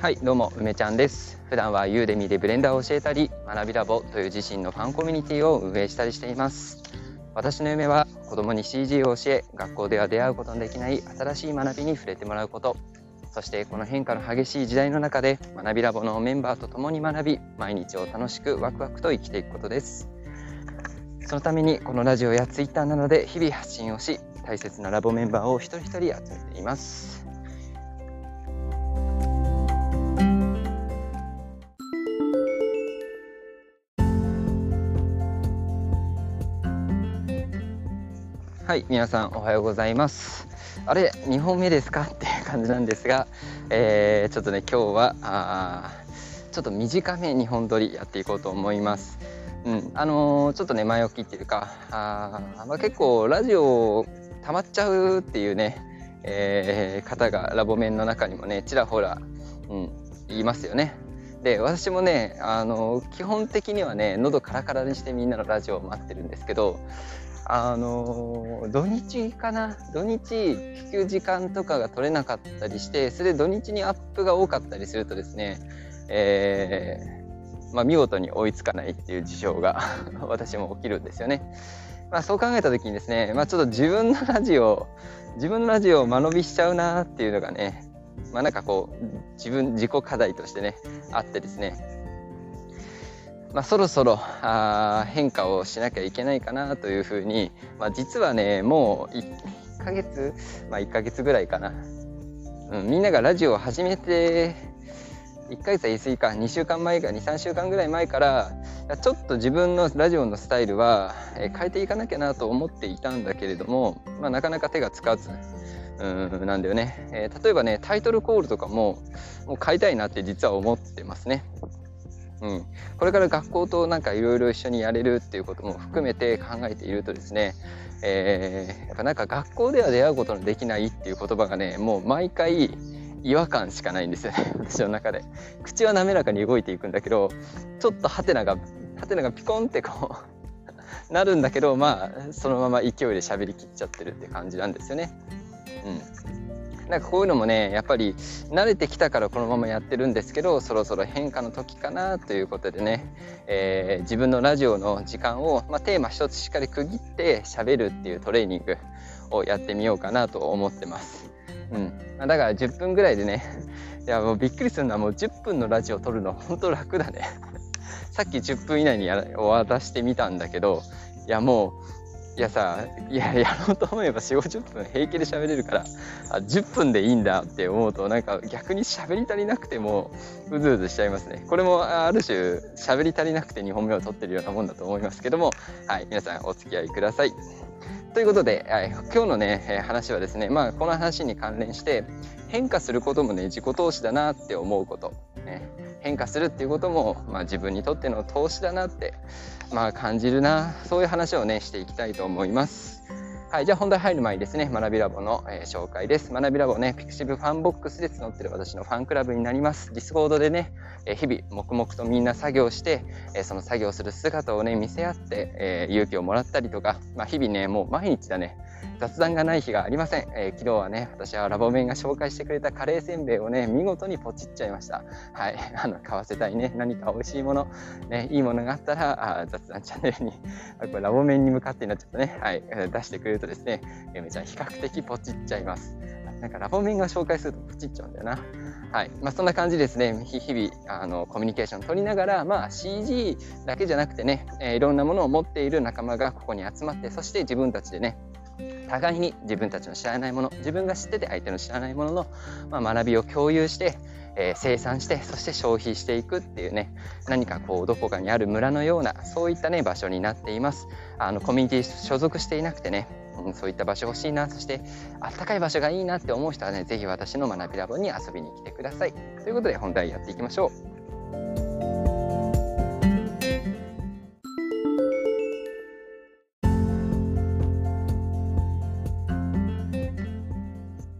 はいどうも梅ちゃんです。普段はユーデミでブレンダーを教えたり学びラボという自身のファンコミュニティを運営したりしています。私の夢は子供に CG を教え学校では出会うことのできない新しい学びに触れてもらうこと。そしてこの変化の激しい時代の中で学びラボのメンバーと共に学び毎日を楽しくワクワクと生きていくことです。そのためにこのラジオやツイッターなどで日々発信をし大切なラボメンバーを一人一人集めています。はい皆さんおはようございます。あれ2本目ですか？っていう感じなんですが、えー、ちょっとね今日はあちょっと短め2本撮りやっていこうと思います。うんあのー、ちょっとね前置きっていうかあ、まあ、結構ラジオ溜まっちゃうっていうね、えー、方がラボ面の中にもねちらほら、うん、言いますよね。で私もねあの基本的にはね喉カラカラにしてみんなのラジオを待ってるんですけどあの土日かな土日聞く時間とかが取れなかったりしてそれで土日にアップが多かったりするとですね、えー、まあ、見事に追いつかないっていう事象が 私も起きるんですよね。まあ、そう考えた時にですね、まあ、ちょっと自分のラジオ自分のラジオを間延びしちゃうなっていうのがねまあなんかこう自分自己課題としてねあってですねまあ、そろそろあ変化をしなきゃいけないかなというふうに、まあ、実はねもう1ヶ月まあ1ヶ月ぐらいかな、うん、みんながラジオを始めて1ヶ月は言い過ぎか2週間前か23週間ぐらい前からちょっと自分のラジオのスタイルは変えていかなきゃなと思っていたんだけれども、まあ、なかなか手がつかずうんなんだよね、えー、例えばねタイトルコールとかももう変えたいなって実は思ってますね。うん、これから学校となんかいろいろ一緒にやれるっていうことも含めて考えているとですね、えー、やっぱなんか学校では出会うことのできないっていう言葉がねもう毎回違和感しかないんですよね。私の中で。口は滑らかに動いていくんだけどちょっとハテナがハテナがピコンってこう なるんだけどまあそのまま勢いで喋りきっちゃってるって感じなんですよね。うん。なんかこういうのもねやっぱり慣れてきたからこのままやってるんですけどそろそろ変化の時かなということでね、えー、自分のラジオの時間を、まあ、テーマ一つしっかり区切って喋るっていうトレーニングをやってみようかなと思ってます。うん、だから10分ぐらいでねいやもうびっくりするのはもう10分のラジオを撮るの本当楽だねさっき10分以内にや終わらしてみたんだけどいやもういやさいややろうと思えば4 5 0分平気で喋れるからあ10分でいいんだって思うとなんか逆に喋り足りなくてもうずうずしちゃいますね。これもある種喋り足りなくて2本目を取ってるようなもんだと思いますけどもはい皆さんお付き合いください。ということで、はい、今日のね、話はですね、まあ、この話に関連して変化することもね自己投資だなって思うこと、ね、変化するっていうことも、まあ、自分にとっての投資だなって、まあ、感じるなそういう話をねしていきたいと思います。はい、じゃあ本題入る前にですね、学びラボの、えー、紹介です。学びラボね、ピクシブファンボックスで募ってる私のファンクラブになります。ディスコードでね、えー、日々黙々とみんな作業して、えー、その作業する姿をね、見せ合って、え勇気をもらったりとか、まあ、日々ね、もう毎日だね、雑談がない日がありません、えー、昨日はね私はラボメンが紹介してくれたカレーせんべいをね見事にポチっちゃいました。はい。あの買わせたいね。何か美味しいものねいいものがあったらあ雑談チャンネルに これラボメンに向かってになっちゃったね。はい。出してくれるとですねゆめちゃん比較的ポチっちゃいます。なんかラボメンが紹介するとポチっちゃうんだよな。はい。まあ、そんな感じですね。日々あのコミュニケーション取りながら、まあ、CG だけじゃなくてね、えー、いろんなものを持っている仲間がここに集まってそして自分たちでね互いに自分たちの知らないもの自分が知ってて相手の知らないものの、まあ、学びを共有して、えー、生産してそして消費していくっていうね何かこうどこかにある村のようなそういったね場所になっています。あのコミュニティ所属していなくてね、うん、そういった場所欲しいなそしてあったかい場所がいいなって思う人はね是非私の学びラボに遊びに来てください。ということで本題やっていきましょう。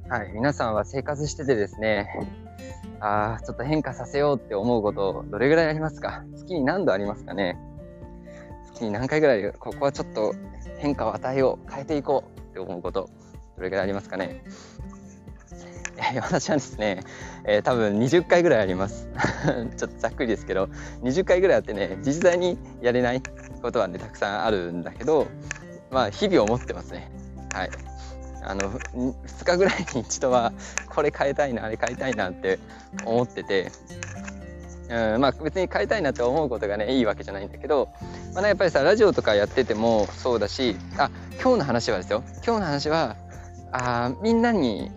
はい、皆さんは生活しててですね、ああ、ちょっと変化させようって思うことどれぐらいありますか？月に何度ありますかね？月に何回ぐらいここはちょっと変化を与えよう変えていこうって思うことどれぐらいありますかね？私はですね、えー、多分20回ぐらいあります。ちょっとざっくりですけど、20回ぐらいあってね、実際にやれないことはね、たくさんあるんだけど、まあ、日々思ってますね。はい。あの、2日ぐらいに一度は、これ変えたいな、あれ変えたいなって思ってて、うん、まあ別に変えたいなって思うことがねいいわけじゃないんだけど、まあね、やっぱりさラジオとかやっててもそうだしあ今日の話はですよ。今日の話はあみんなに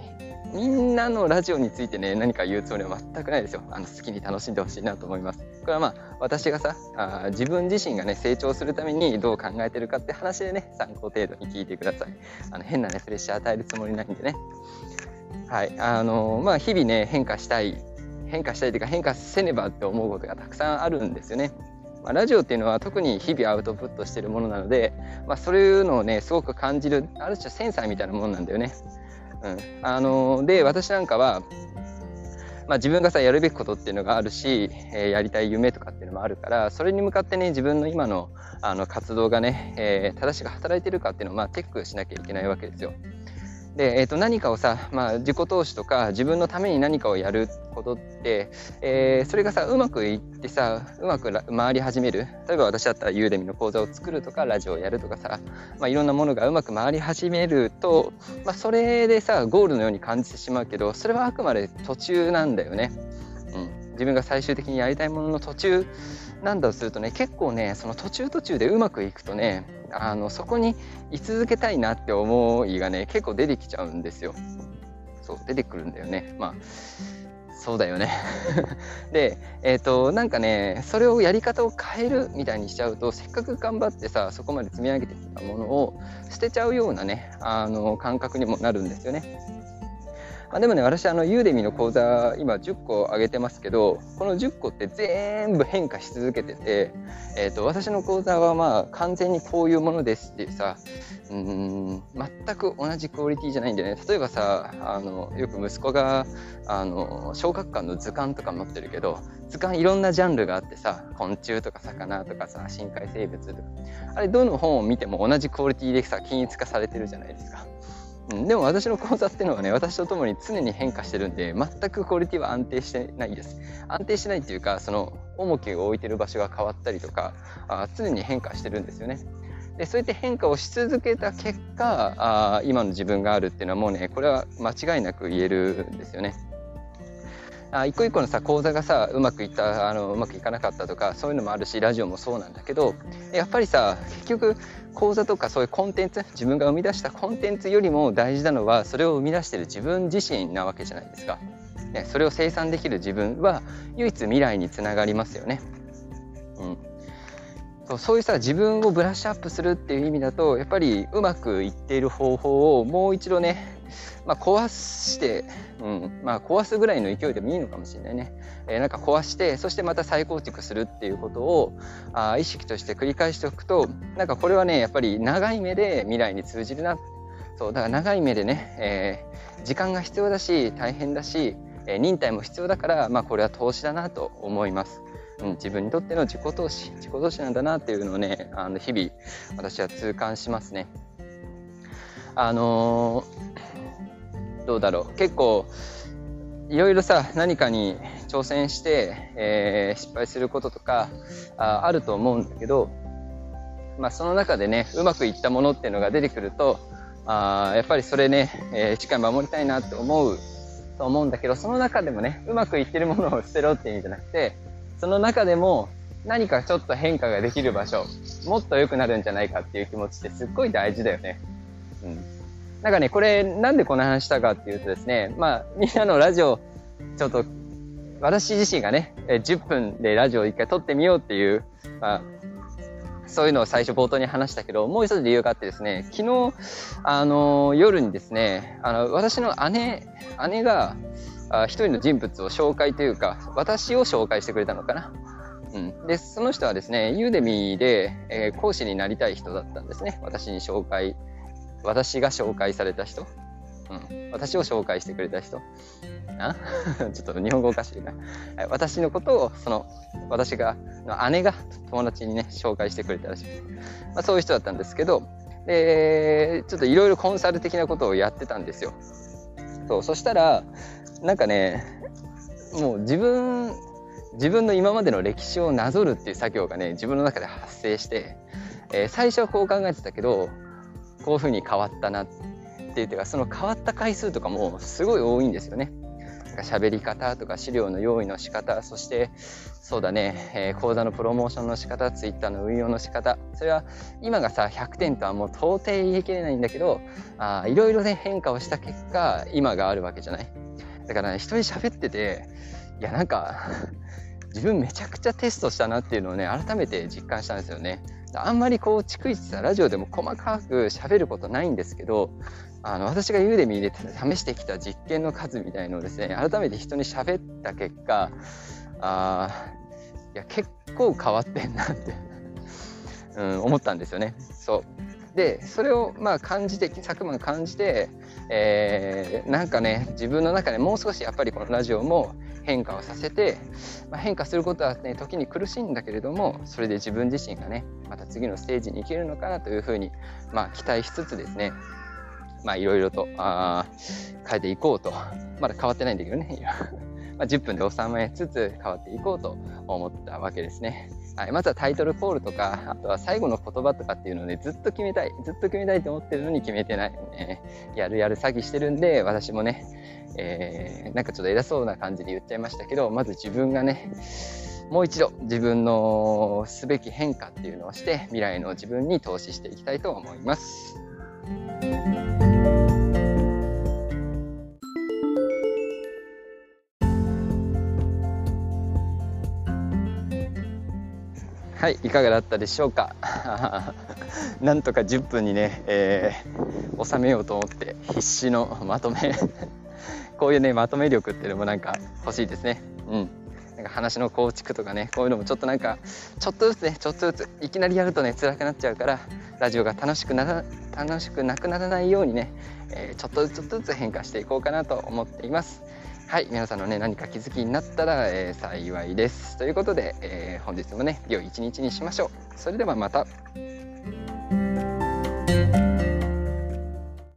みんなのラジオについてね何か言うつもりは全くないですよ。あの好きに楽しんでほしいなと思います。これはまあ私がさあ自分自身がね成長するためにどう考えてるかって話でね参考程度に聞いてください。あの変なねプレッシャー与えるつもりないんでね。はいあのまあ日々ね変化したい変化したいというか変化せねばって思うことがたくさんあるんですよね。まあ、ラジオっていうのは特に日々アウトプットしてるものなので、まあ、そういうのをねすごく感じるある種センサーみたいなものなんだよね。うん、あので私なんかは、まあ、自分がさやるべきことっていうのがあるし、えー、やりたい夢とかっていうのもあるからそれに向かってね自分の今のあの活動がね、えー、正しく働いてるかっていうのを、まあ、チェックしなきゃいけないわけですよ。で、えー、と何かをさ、まあ、自己投資とか自分のために何かをやることって、えー、それがさうまくいってさうまく回り始める例えば私だったらユーデミの講座を作るとかラジオをやるとかさ、まあ、いろんなものがうまく回り始めると、まあ、それでさゴールのように感じてしまうけどそれはあくまで途中なんだよね。うん、自分が最終的にやりたいものの途中なんだとするとね結構ねその途中途中でうまくいくとねあのそこに居続けたいなって思いがね結構出てきちゃうんですよ。そう出てくるんだよね。まあそうだよね でえっ、ー、となんかねそれをやり方を変えるみたいにしちゃうとせっかく頑張ってさそこまで積み上げてきたものを捨てちゃうようなねあの感覚にもなるんですよね。あでもね私あのユーデミの講座今10個上げてますけどこの10個って全部変化し続けてて、えーと、私の講座はまあ完全にこういうものですっていうさうん全く同じクオリティじゃないんでね例えばさあのよく息子があの小学館の図鑑とか持ってるけど図鑑いろんなジャンルがあってさ昆虫とか魚とかさ深海生物とかあれどの本を見ても同じクオリティでさ均一化されてるじゃないですか。でも私の講座っていうのはね私と共に常に変化してるんで全くクオリティは安定してないです。安定してないっていうかその重きを置いてる場所が変わったりとかあ常に変化してるんですよね。でそうやって変化をし続けた結果あ今の自分があるっていうのはもうねこれは間違いなく言えるんですよね。あ一個一個のさ講座がさうまくいったあのうまくいかなかったとかそういうのもあるしラジオもそうなんだけどやっぱりさ結局講座とかそういうコンテンツ自分が生み出したコンテンツよりも大事なのはそれを生み出してる自分自身なわけじゃないですか。ね、それを生産できる自分は唯一未来につながりますよね。うん、そうそういうさ自分をブラッシュアップするっていう意味だとやっぱりうまくいっている方法をもう一度ねまあ、壊して、うんまあ、壊すぐらいの勢いでもいいのかもしれないね、えー、なんか壊してそしてまた再構築するっていうことをあ意識として繰り返しておくとなんかこれはねやっぱり長い目で未来に通じるなそうだから長い目でね、えー、時間が必要だし大変だし、えー、忍耐も必要だから、まあ、これは投資だなと思います。うん、自分にとっての自己投資自己投資なんだなっていうのをねあの日々私は痛感しますね。あのーどうだろう結構いろいろさ何かに挑戦して、えー、失敗することとかああると思うんだけど、まあ、その中でねうまくいったものっていうのが出てくるとあやっぱりそれね、えー、しっかり守りたいなって思うと思うんだけどその中でもねうまくいってるものを捨てろって意味じゃなくてその中でも何かちょっと変化ができる場所もっと良くなるんじゃないかっていう気持ちってすっごい大事だよね。うんなんかね、これ、なんでこの話したかっていうとですね、まあ、みんなのラジオ、ちょっと、私自身がね、10分でラジオを一回撮ってみようっていう、まあ、そういうのを最初冒頭に話したけど、もう一つ理由があってですね、昨日、あの、夜にですね、あの、私の姉、姉が、あ一人の人物を紹介というか、私を紹介してくれたのかな。うん、で、その人はですね、ユーデミーで、えー、講師になりたい人だったんですね。私に紹介私が紹介された人、うん、私を紹介してくれた人？あ ちょっと日本語おかしいな、私のことをその私がの姉が友達にね紹介してくれたらしい、まあ、そういう人だったんですけどでちょっといろいろコンサル的なことをやってたんですよ。そうそしたらなんかねもう自分自分の今までの歴史をなぞるっていう作業がね自分の中で発生して、えー、最初はこう考えてたけどこういうふうに変わったなっていうかその変わった回数とかもすごい多いんですよね。喋り方とか資料の用意の仕方そしてそうだね、えー、講座のプロモーションの仕方ツイッターの運用の仕方。それは今がさ100点とはもう到底言い切れないんだけどあいろいろね変化をした結果今があるわけじゃない。だからね一人喋ってていやなんか 自分めちゃくちゃテストしたなっていうのをね改めて実感したんですよね。あんまりこう逐一さラジオでも細かく喋ることないんですけどあの私がユーデミーで試してきた実験の数みたいのをですね改めて人に喋った結果あいや結構変わってんなって うん、思ったんですよね。そうでそれをまあ感じて佐久間が感じて、えー、なんかね自分の中でもう少しやっぱりこのラジオも変化をさせて、まあ、変化することはね時に苦しいんだけれどもそれで自分自身がねまた次のステージに行けるのかなというふうに、まあ、期待しつつですねいろいろとあ変えていこうとまだ変わってないんだけどね まあ、10分で収めつつ変わっていこうと思ったわけですね。はい、まずはタイトルコールとか、あとは最後の言葉とかっていうのをね、ずっと決めたい、ずっと決めたいと思ってるのに決めてない。ね、やるやる詐欺してるんで、私もね、えー、なんかちょっと偉そうな感じで言っちゃいましたけど、まず自分がね、もう一度自分のすべき変化っていうのをして、未来の自分に投資していきたいと思います。はいいかがだったでしょうか？なんとか10分にね、えー、収めようと思って必死のまとめこういうねまとめ力っていうのもなんか欲しいですね。うん。なんか話の構築とかねこういうのもちょっとなんかちょっとずつねちょっとずついきなりやるとね辛くなっちゃうからラジオが楽しくな楽しくなくならないようにね、えー、ちょっとずつちょっとずつ変化していこうかなと思っています。はい皆さんのね何か気づきになったら、えー、幸いです。ということで、えー、本日もね良い一日にしましょう。それではまた。